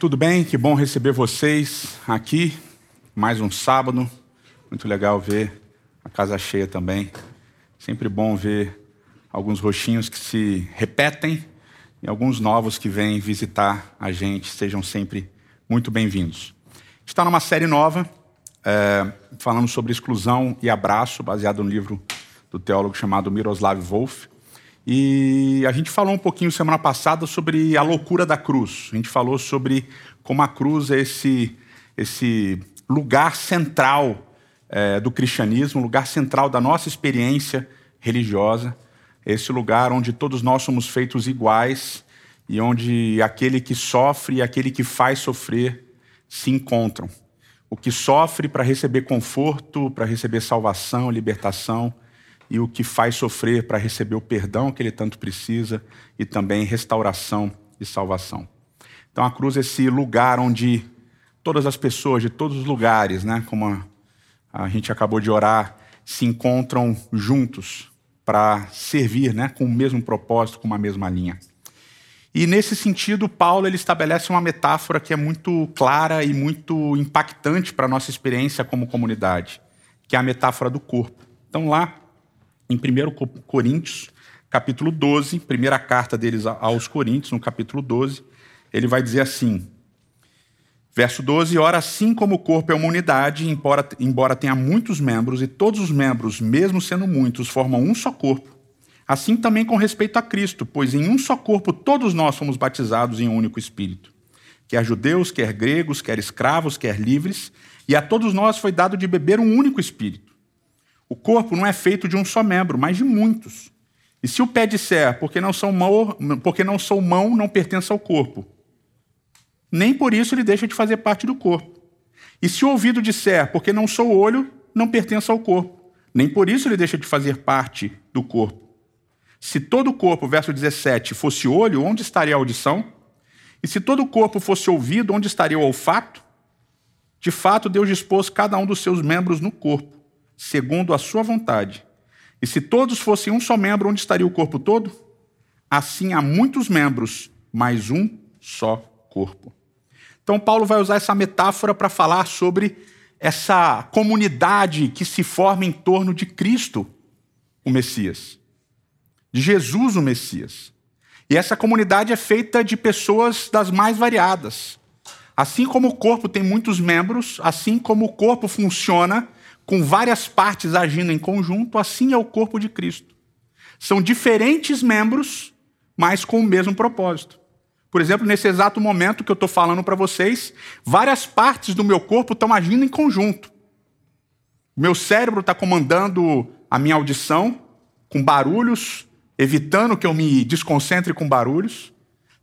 Tudo bem? Que bom receber vocês aqui. Mais um sábado. Muito legal ver a casa cheia também. Sempre bom ver alguns roxinhos que se repetem e alguns novos que vêm visitar a gente. Sejam sempre muito bem-vindos. Está numa série nova, é, falando sobre exclusão e abraço, baseado no livro do teólogo chamado Miroslav Volf. E a gente falou um pouquinho semana passada sobre a loucura da cruz. A gente falou sobre como a cruz é esse, esse lugar central é, do cristianismo, lugar central da nossa experiência religiosa, esse lugar onde todos nós somos feitos iguais e onde aquele que sofre e aquele que faz sofrer se encontram. O que sofre para receber conforto, para receber salvação, libertação e o que faz sofrer para receber o perdão que ele tanto precisa e também restauração e salvação. Então a cruz é esse lugar onde todas as pessoas de todos os lugares, né, como a, a gente acabou de orar, se encontram juntos para servir, né, com o mesmo propósito, com uma mesma linha. E nesse sentido, Paulo ele estabelece uma metáfora que é muito clara e muito impactante para a nossa experiência como comunidade, que é a metáfora do corpo. Então lá em 1 Coríntios, capítulo 12, primeira carta deles aos Coríntios, no capítulo 12, ele vai dizer assim, verso 12: Ora, assim como o corpo é uma unidade, embora, embora tenha muitos membros, e todos os membros, mesmo sendo muitos, formam um só corpo, assim também com respeito a Cristo, pois em um só corpo todos nós fomos batizados em um único Espírito. Quer judeus, quer gregos, quer escravos, quer livres, e a todos nós foi dado de beber um único Espírito. O corpo não é feito de um só membro, mas de muitos. E se o pé disser, porque não sou mão, porque não sou mão, não pertence ao corpo, nem por isso ele deixa de fazer parte do corpo. E se o ouvido disser, porque não sou olho, não pertence ao corpo, nem por isso ele deixa de fazer parte do corpo. Se todo o corpo, verso 17, fosse olho, onde estaria a audição? E se todo o corpo fosse ouvido, onde estaria o olfato? De fato, Deus dispôs cada um dos seus membros no corpo segundo a sua vontade. E se todos fossem um só membro, onde estaria o corpo todo? Assim há muitos membros, mas um só corpo. Então, Paulo vai usar essa metáfora para falar sobre essa comunidade que se forma em torno de Cristo, o Messias, de Jesus, o Messias. E essa comunidade é feita de pessoas das mais variadas. Assim como o corpo tem muitos membros, assim como o corpo funciona com várias partes agindo em conjunto, assim é o corpo de Cristo. São diferentes membros, mas com o mesmo propósito. Por exemplo, nesse exato momento que eu estou falando para vocês, várias partes do meu corpo estão agindo em conjunto. O meu cérebro está comandando a minha audição com barulhos, evitando que eu me desconcentre com barulhos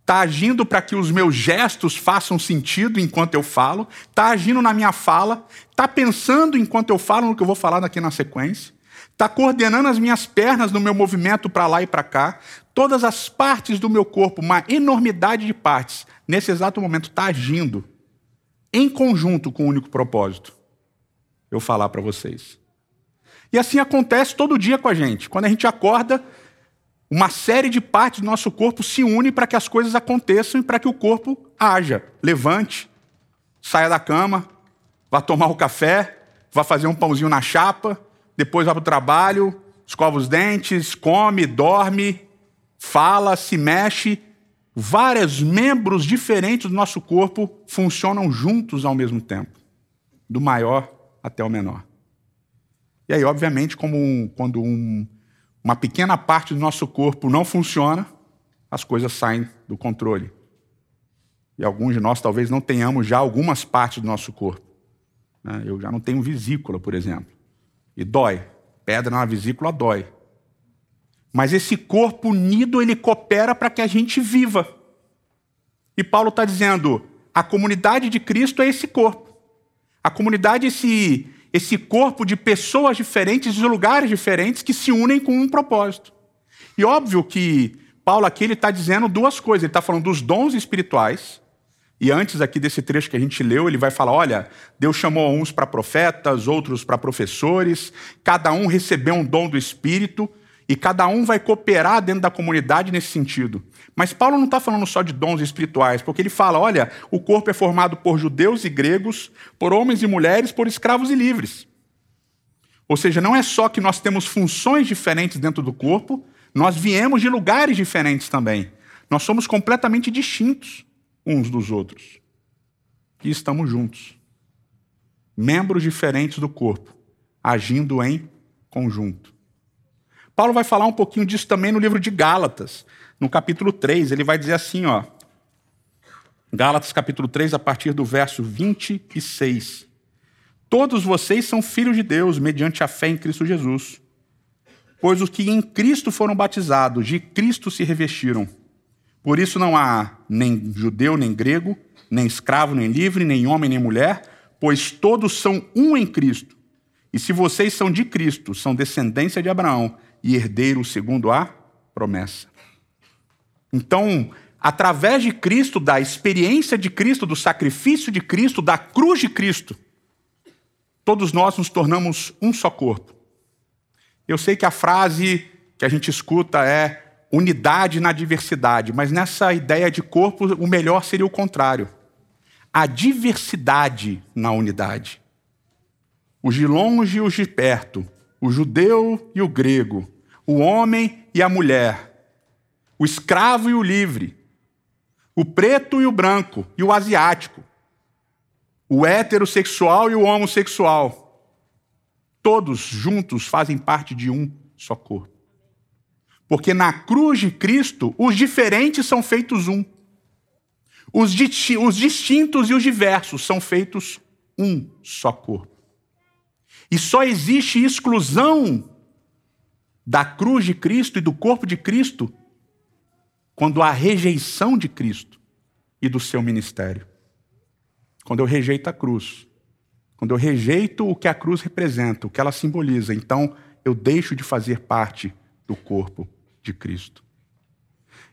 está agindo para que os meus gestos façam sentido enquanto eu falo, está agindo na minha fala, está pensando enquanto eu falo no que eu vou falar daqui na sequência, está coordenando as minhas pernas no meu movimento para lá e para cá, todas as partes do meu corpo, uma enormidade de partes, nesse exato momento está agindo em conjunto com o um único propósito, eu falar para vocês. E assim acontece todo dia com a gente. Quando a gente acorda, uma série de partes do nosso corpo se une para que as coisas aconteçam e para que o corpo haja. Levante, saia da cama, vá tomar o café, vá fazer um pãozinho na chapa, depois vá para o trabalho, escova os dentes, come, dorme, fala, se mexe. Vários membros diferentes do nosso corpo funcionam juntos ao mesmo tempo, do maior até o menor. E aí, obviamente, como um, quando um uma pequena parte do nosso corpo não funciona, as coisas saem do controle. E alguns de nós talvez não tenhamos já algumas partes do nosso corpo. Né? Eu já não tenho vesícula, por exemplo. E dói. Pedra na vesícula dói. Mas esse corpo unido, ele coopera para que a gente viva. E Paulo está dizendo: a comunidade de Cristo é esse corpo. A comunidade é esse, esse corpo de pessoas diferentes, de lugares diferentes, que se unem com um propósito. E óbvio que Paulo aqui está dizendo duas coisas. Ele está falando dos dons espirituais, e antes aqui desse trecho que a gente leu, ele vai falar: olha, Deus chamou uns para profetas, outros para professores, cada um recebeu um dom do Espírito, E cada um vai cooperar dentro da comunidade nesse sentido. Mas Paulo não está falando só de dons espirituais, porque ele fala: olha, o corpo é formado por judeus e gregos, por homens e mulheres, por escravos e livres. Ou seja, não é só que nós temos funções diferentes dentro do corpo, nós viemos de lugares diferentes também. Nós somos completamente distintos uns dos outros. E estamos juntos. Membros diferentes do corpo, agindo em conjunto. Paulo vai falar um pouquinho disso também no livro de Gálatas, no capítulo 3. Ele vai dizer assim, ó. Gálatas capítulo 3, a partir do verso 26. Todos vocês são filhos de Deus, mediante a fé em Cristo Jesus. Pois os que em Cristo foram batizados, de Cristo se revestiram. Por isso não há nem judeu, nem grego, nem escravo, nem livre, nem homem, nem mulher, pois todos são um em Cristo. E se vocês são de Cristo, são descendência de Abraão e herdeiros segundo a promessa. Então, através de Cristo, da experiência de Cristo, do sacrifício de Cristo, da cruz de Cristo, todos nós nos tornamos um só corpo. Eu sei que a frase que a gente escuta é unidade na diversidade, mas nessa ideia de corpo, o melhor seria o contrário. A diversidade na unidade. Os de longe e os de perto, o judeu e o grego, o homem e a mulher, o escravo e o livre, o preto e o branco e o asiático, o heterossexual e o homossexual. Todos juntos fazem parte de um só corpo. Porque na cruz de Cristo, os diferentes são feitos um. Os, distintos e os diversos são feitos um só corpo. E só existe exclusão da cruz de Cristo e do corpo de Cristo quando há rejeição de Cristo e do seu ministério. Quando eu rejeito a cruz, quando eu rejeito o que a cruz representa, o que ela simboliza, então eu deixo de fazer parte do corpo de Cristo.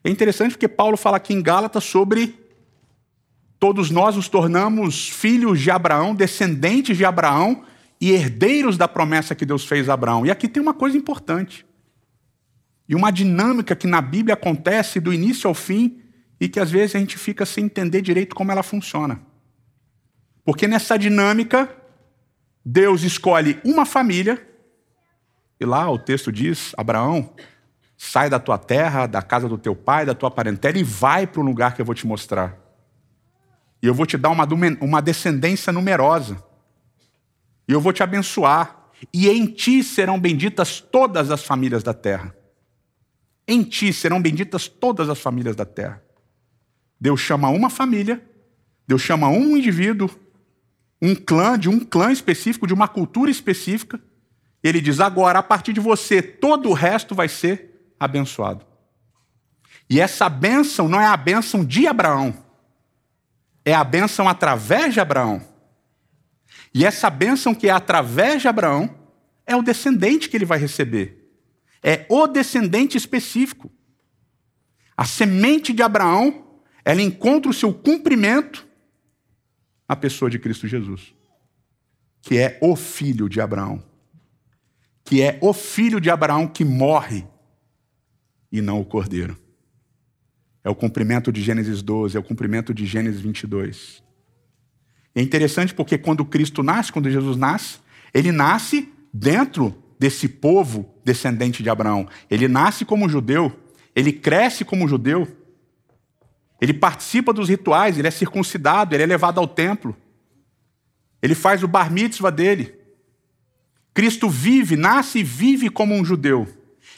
É interessante porque Paulo fala aqui em Gálatas sobre todos nós nos tornamos filhos de Abraão, descendentes de Abraão, e herdeiros da promessa que Deus fez a Abraão. E aqui tem uma coisa importante. E uma dinâmica que na Bíblia acontece do início ao fim e que às vezes a gente fica sem entender direito como ela funciona. Porque nessa dinâmica, Deus escolhe uma família, e lá o texto diz: Abraão, sai da tua terra, da casa do teu pai, da tua parentela e vai para o lugar que eu vou te mostrar. E eu vou te dar uma, uma descendência numerosa. E eu vou te abençoar. E em ti serão benditas todas as famílias da terra. Em ti serão benditas todas as famílias da terra. Deus chama uma família, Deus chama um indivíduo, um clã, de um clã específico, de uma cultura específica. Ele diz: agora, a partir de você, todo o resto vai ser abençoado. E essa bênção não é a bênção de Abraão, é a bênção através de Abraão. E essa bênção que é através de Abraão é o descendente que ele vai receber. É o descendente específico. A semente de Abraão, ela encontra o seu cumprimento na pessoa de Cristo Jesus, que é o filho de Abraão. Que é o filho de Abraão que morre e não o cordeiro. É o cumprimento de Gênesis 12, é o cumprimento de Gênesis 22. É interessante porque quando Cristo nasce, quando Jesus nasce, ele nasce dentro desse povo descendente de Abraão. Ele nasce como judeu, ele cresce como judeu, ele participa dos rituais, ele é circuncidado, ele é levado ao templo, ele faz o bar mitzvah dele. Cristo vive, nasce e vive como um judeu.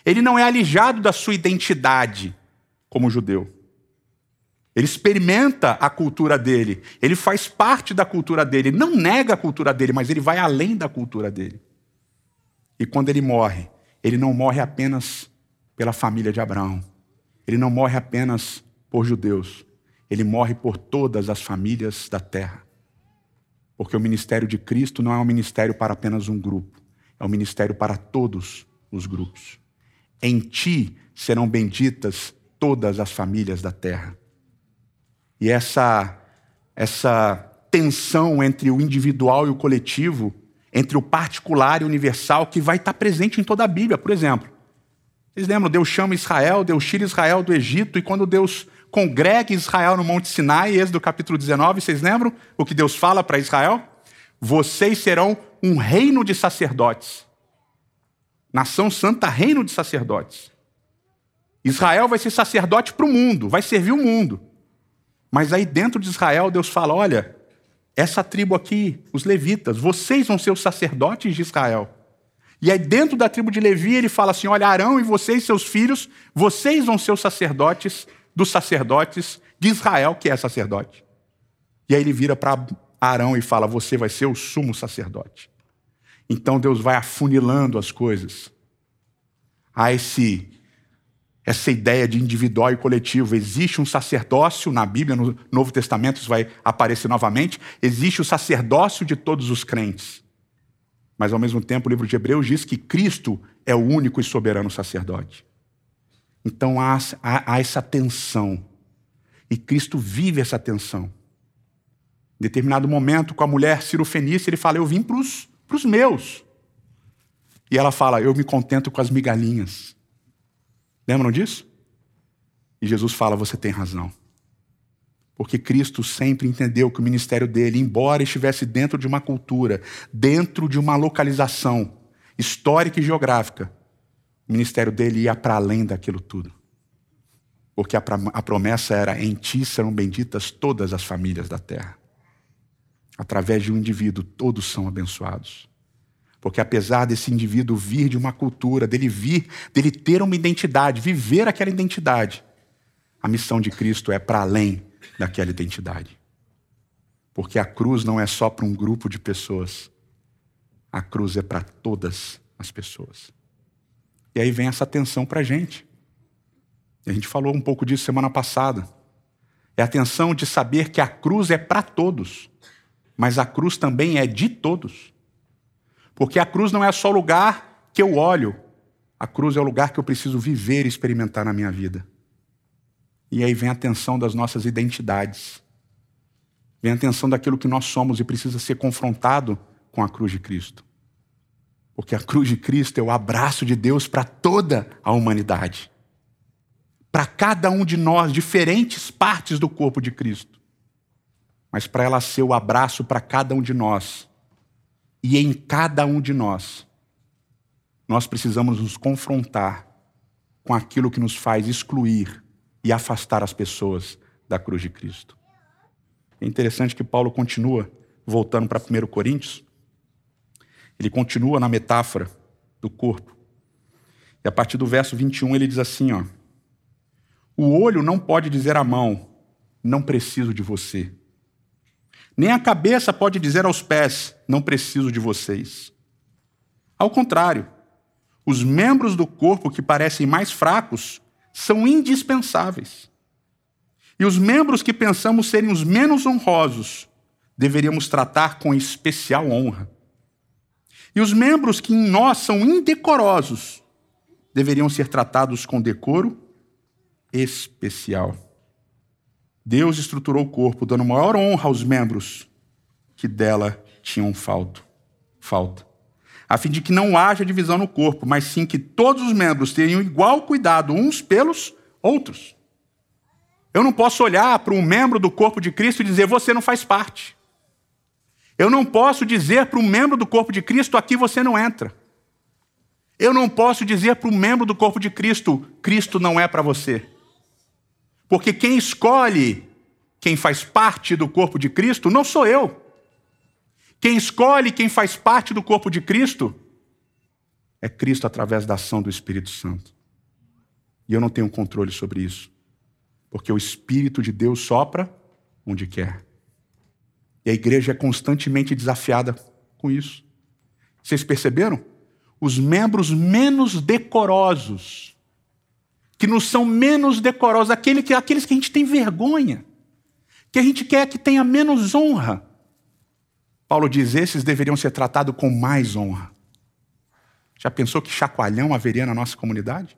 Ele não é alijado da sua identidade como judeu. Ele experimenta a cultura dele, ele faz parte da cultura dele, ele não nega a cultura dele, mas ele vai além da cultura dele. E quando ele morre, ele não morre apenas pela família de Abraão, ele não morre apenas por judeus, ele morre por todas as famílias da terra. Porque o ministério de Cristo não é um ministério para apenas um grupo, é um ministério para todos os grupos. Em ti serão benditas todas as famílias da terra. E essa, essa tensão entre o individual e o coletivo, entre o particular e o universal, que vai estar presente em toda a Bíblia. Por exemplo, Vocês lembram? Deus chama Israel, Deus tira Israel do Egito, e quando Deus congrega Israel no Monte Sinai, Êxodo capítulo 19, vocês lembram o que Deus fala para Israel? Vocês serão um reino de sacerdotes. Nação santa, reino de sacerdotes. Israel vai ser sacerdote para o mundo, vai servir o mundo. Mas aí dentro de Israel, Deus fala: olha, essa tribo aqui, os levitas, vocês vão ser os sacerdotes de Israel. E aí dentro da tribo de Levi, ele fala assim: olha, Arão e vocês, seus filhos, vocês vão ser os sacerdotes dos sacerdotes de Israel, que é sacerdote. E aí ele vira para Arão e fala: você vai ser o sumo sacerdote. Então Deus vai afunilando as coisas a esse essa ideia de individual e coletivo. Existe um sacerdócio na Bíblia, no Novo Testamento isso vai aparecer novamente. Existe o sacerdócio de todos os crentes. Mas, ao mesmo tempo, o livro de Hebreus diz que Cristo é o único e soberano sacerdote. Então há, há, há essa tensão. E Cristo vive essa tensão. Em determinado momento, com a mulher Fenícia, ele fala: Eu vim para os meus. E ela fala: Eu me contento com as migalhinhas. Lembram disso? E Jesus fala: Você tem razão. Porque Cristo sempre entendeu que o ministério dele, embora estivesse dentro de uma cultura, dentro de uma localização histórica e geográfica, o ministério dele ia para além daquilo tudo. Porque a, promessa era: em ti serão benditas todas as famílias da terra. Através de um indivíduo, todos são abençoados. Porque apesar desse indivíduo vir de uma cultura, dele vir, dele ter uma identidade, viver aquela identidade, a missão de Cristo é para além daquela identidade. Porque a cruz não é só para um grupo de pessoas, a cruz é para todas as pessoas. E aí vem essa tensão para a gente. A gente falou um pouco disso semana passada. É a tensão de saber que a cruz é para todos, mas a cruz também é de todos. Porque a cruz não é só o lugar que eu olho, a cruz é o lugar que eu preciso viver e experimentar na minha vida. E aí vem a tensão das nossas identidades. Vem a tensão daquilo que nós somos e precisa ser confrontado com a cruz de Cristo. Porque a cruz de Cristo é o abraço de Deus para toda a humanidade. Para cada um de nós, diferentes partes do corpo de Cristo. Mas para ela ser o abraço para cada um de nós, e em cada um de nós, nós precisamos nos confrontar com aquilo que nos faz excluir e afastar as pessoas da cruz de Cristo. É interessante que Paulo continua, voltando para 1 Coríntios, ele continua na metáfora do corpo. E a partir do verso 21 ele diz assim: ó, O olho não pode dizer à mão, não preciso de você. Nem a cabeça pode dizer aos pés: Não preciso de vocês. Ao contrário, os membros do corpo que parecem mais fracos são indispensáveis. E os membros que pensamos serem os menos honrosos deveríamos tratar com especial honra. E os membros que em nós são indecorosos deveriam ser tratados com decoro especial. Deus estruturou o corpo, dando maior honra aos membros que dela tinham falta, falta, a fim de que não haja divisão no corpo, mas sim que todos os membros tenham igual cuidado uns pelos outros. Eu não posso olhar para um membro do corpo de Cristo e dizer você não faz parte. Eu não posso dizer para um membro do corpo de Cristo aqui você não entra. Eu não posso dizer para um membro do corpo de Cristo Cristo não é para você. Porque quem escolhe quem faz parte do corpo de Cristo não sou eu. Quem escolhe quem faz parte do corpo de Cristo é Cristo através da ação do Espírito Santo. E eu não tenho controle sobre isso. Porque o Espírito de Deus sopra onde quer. E a igreja é constantemente desafiada com isso. Vocês perceberam? Os membros menos decorosos que nos são menos decorosos, aquele que, aqueles que a gente tem vergonha, que a gente quer que tenha menos honra. Paulo diz: esses deveriam ser tratados com mais honra. Já pensou que chacoalhão haveria na nossa comunidade?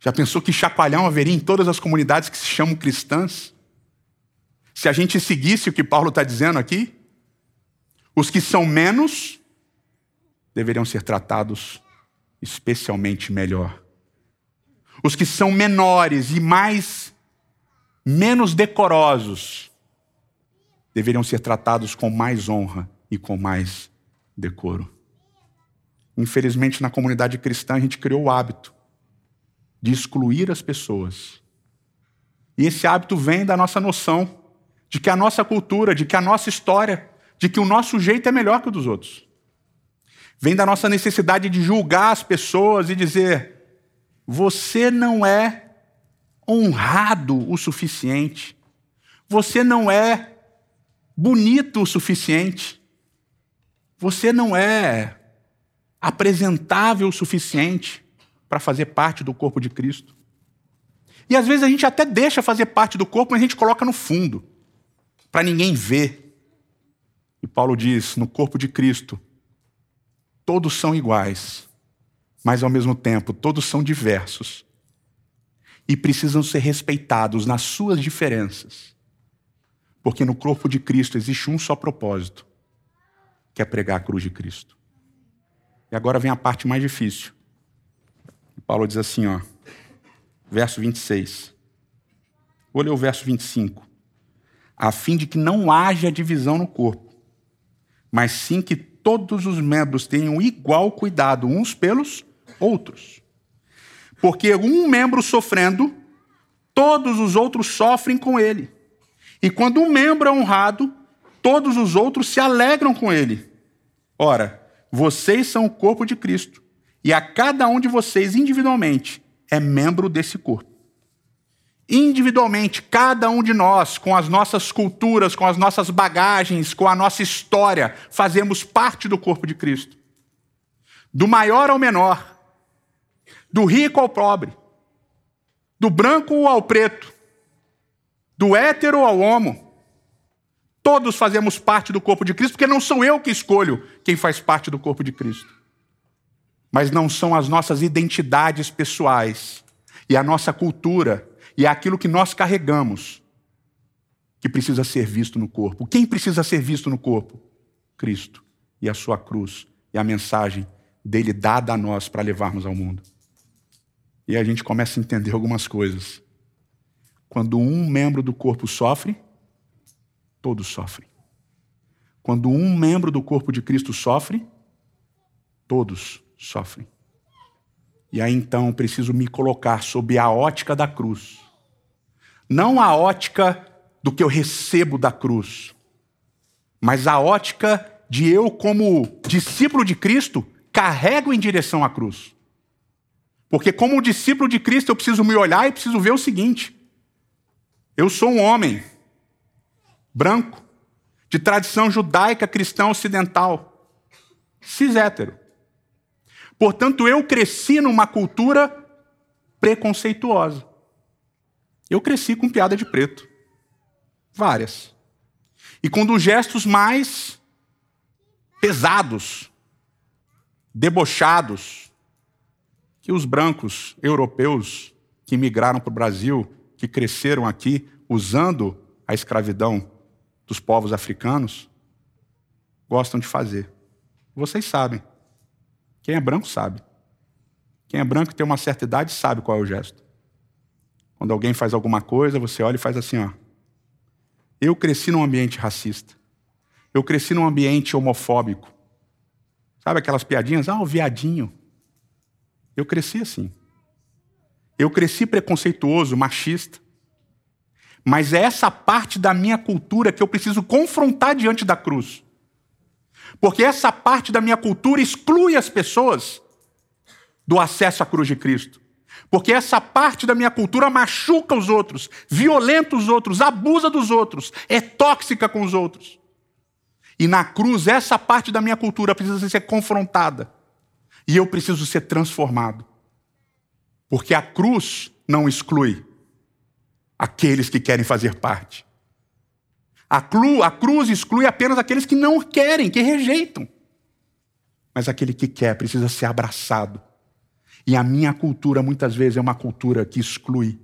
Já pensou que chacoalhão haveria em todas as comunidades que se chamam cristãs? Se a gente seguisse o que Paulo está dizendo aqui, os que são menos deveriam ser tratados especialmente melhor os que são menores e mais menos decorosos deveriam ser tratados com mais honra e com mais decoro. Infelizmente, na comunidade cristã, a gente criou o hábito de excluir as pessoas. E esse hábito vem da nossa noção de que a nossa cultura, de que a nossa história, de que o nosso jeito é melhor que o dos outros. Vem da nossa necessidade de julgar as pessoas e dizer: você não é honrado o suficiente, você não é bonito o suficiente, você não é apresentável o suficiente para fazer parte do corpo de Cristo. E às vezes a gente até deixa fazer parte do corpo, mas a gente coloca no fundo, para ninguém ver. E Paulo diz: no corpo de Cristo, todos são iguais, mas ao mesmo tempo todos são diversos e precisam ser respeitados nas suas diferenças. Porque no corpo de Cristo existe um só propósito, que é pregar a cruz de Cristo. E agora vem a parte mais difícil. Paulo diz assim, ó, verso 26. Vou ler o verso 25. A fim de que não haja divisão no corpo, mas sim que todos os membros tenham igual cuidado uns pelos outros. Porque um membro sofrendo, todos os outros sofrem com ele. E quando um membro é honrado, todos os outros se alegram com ele. Ora, vocês são o corpo de Cristo, e a cada um de vocês individualmente é membro desse corpo. Individualmente, cada um de nós, com as nossas culturas, com as nossas bagagens, com a nossa história, fazemos parte do corpo de Cristo. Do maior ao menor, do rico ao pobre, do branco ao preto, do hétero ao homo. Todos fazemos parte do corpo de Cristo, porque não sou eu que escolho quem faz parte do corpo de Cristo. Mas não são as nossas identidades pessoais e a nossa cultura e aquilo que nós carregamos que precisa ser visto no corpo. Quem precisa ser visto no corpo? Cristo e a sua cruz e a mensagem dele dada a nós para levarmos ao mundo. E a gente começa a entender algumas coisas. Quando um membro do corpo sofre, todos sofrem. Quando um membro do corpo de Cristo sofre, todos sofrem. E aí então preciso me colocar sob a ótica da cruz não a ótica do que eu recebo da cruz, mas a ótica de eu, como discípulo de Cristo, carrego em direção à cruz. Porque, como discípulo de Cristo, eu preciso me olhar e preciso ver o seguinte: eu sou um homem branco, de tradição judaica cristã ocidental, cis hétero. Portanto, eu cresci numa cultura preconceituosa. Eu cresci com piada de preto. Várias. E com dos gestos mais pesados, debochados, que os brancos europeus que migraram para o Brasil, que cresceram aqui usando a escravidão dos povos africanos, gostam de fazer. Vocês sabem. Quem é branco sabe. Quem é branco e tem uma certa idade sabe qual é o gesto. Quando alguém faz alguma coisa, você olha e faz assim, ó. Eu cresci num ambiente racista. Eu cresci num ambiente homofóbico. Sabe aquelas piadinhas? Ah, o viadinho. Eu cresci assim. Eu cresci preconceituoso, machista. Mas é essa parte da minha cultura que eu preciso confrontar diante da cruz. Porque essa parte da minha cultura exclui as pessoas do acesso à cruz de Cristo. Porque essa parte da minha cultura machuca os outros, violenta os outros, abusa dos outros, é tóxica com os outros. E na cruz, essa parte da minha cultura precisa ser confrontada. E eu preciso ser transformado. Porque a cruz não exclui aqueles que querem fazer parte. A, cru, a cruz exclui apenas aqueles que não querem, que rejeitam. Mas aquele que quer precisa ser abraçado e a minha cultura muitas vezes é uma cultura que exclui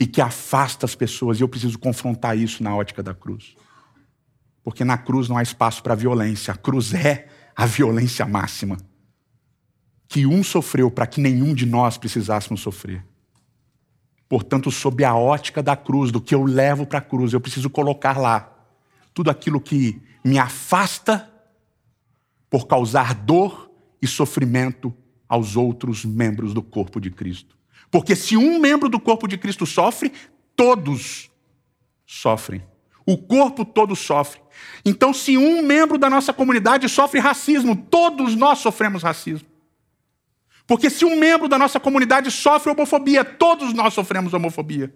e que afasta as pessoas, e eu preciso confrontar isso na ótica da cruz. Porque na cruz não há espaço para violência, a cruz é a violência máxima. Que um sofreu para que nenhum de nós precisássemos sofrer. Portanto, sob a ótica da cruz, do que eu levo para a cruz, eu preciso colocar lá tudo aquilo que me afasta por causar dor e sofrimento aos outros membros do corpo de Cristo. Porque se um membro do corpo de Cristo sofre, todos sofrem. O corpo todo sofre. Então, se um membro da nossa comunidade sofre racismo, todos nós sofremos racismo. Porque se um membro da nossa comunidade sofre homofobia, todos nós sofremos homofobia.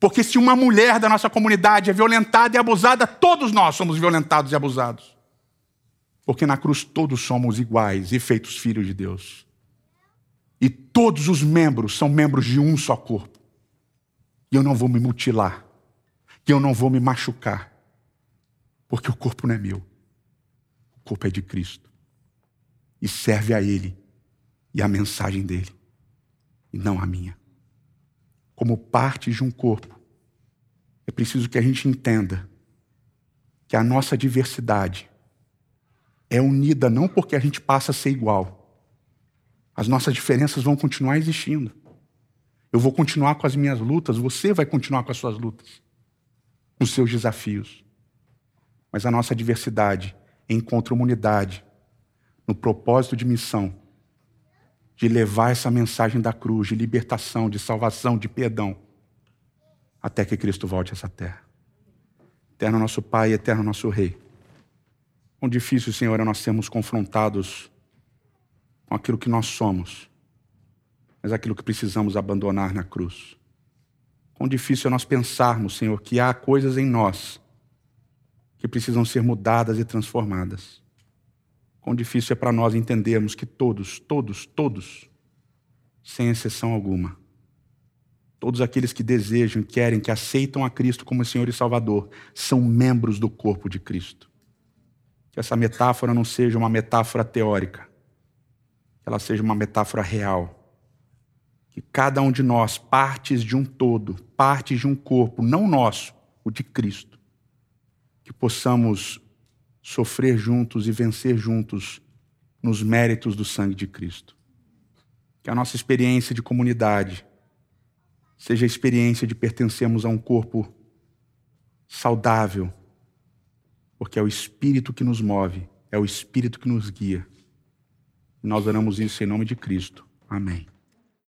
Porque se uma mulher da nossa comunidade é violentada e abusada, todos nós somos violentados e abusados. Porque na cruz todos somos iguais e feitos filhos de Deus. E todos os membros são membros de um só corpo. E eu não vou me mutilar. E eu não vou me machucar. Porque o corpo não é meu. O corpo é de Cristo. E serve a Ele e a mensagem dele, e não a minha. Como parte de um corpo, é preciso que a gente entenda que a nossa diversidade é unida não porque a gente passa a ser igual. As nossas diferenças vão continuar existindo. Eu vou continuar com as minhas lutas, você vai continuar com as suas lutas, os seus desafios. Mas a nossa diversidade encontra uma unidade no propósito de missão de levar essa mensagem da cruz, de libertação, de salvação, de perdão, até que Cristo volte a essa terra. Eterno nosso Pai, eterno nosso Rei. Quão difícil, Senhor, é nós sermos confrontados com aquilo que nós somos, mas aquilo que precisamos abandonar na cruz. Quão difícil é nós pensarmos, Senhor, que há coisas em nós que precisam ser mudadas e transformadas. Quão difícil é para nós entendermos que todos, todos, todos, sem exceção alguma, todos aqueles que desejam, querem, que aceitam a Cristo como Senhor e Salvador, são membros do corpo de Cristo. Que essa metáfora não seja uma metáfora teórica, que ela seja uma metáfora real. Que cada um de nós, partes de um todo, partes de um corpo, não nosso, o de Cristo, que possamos sofrer juntos e vencer juntos nos méritos do sangue de Cristo. Que a nossa experiência de comunidade seja a experiência de pertencermos a um corpo saudável, porque é o Espírito que nos move, é o Espírito que nos guia. nós oramos isso em nome de Cristo. Amém.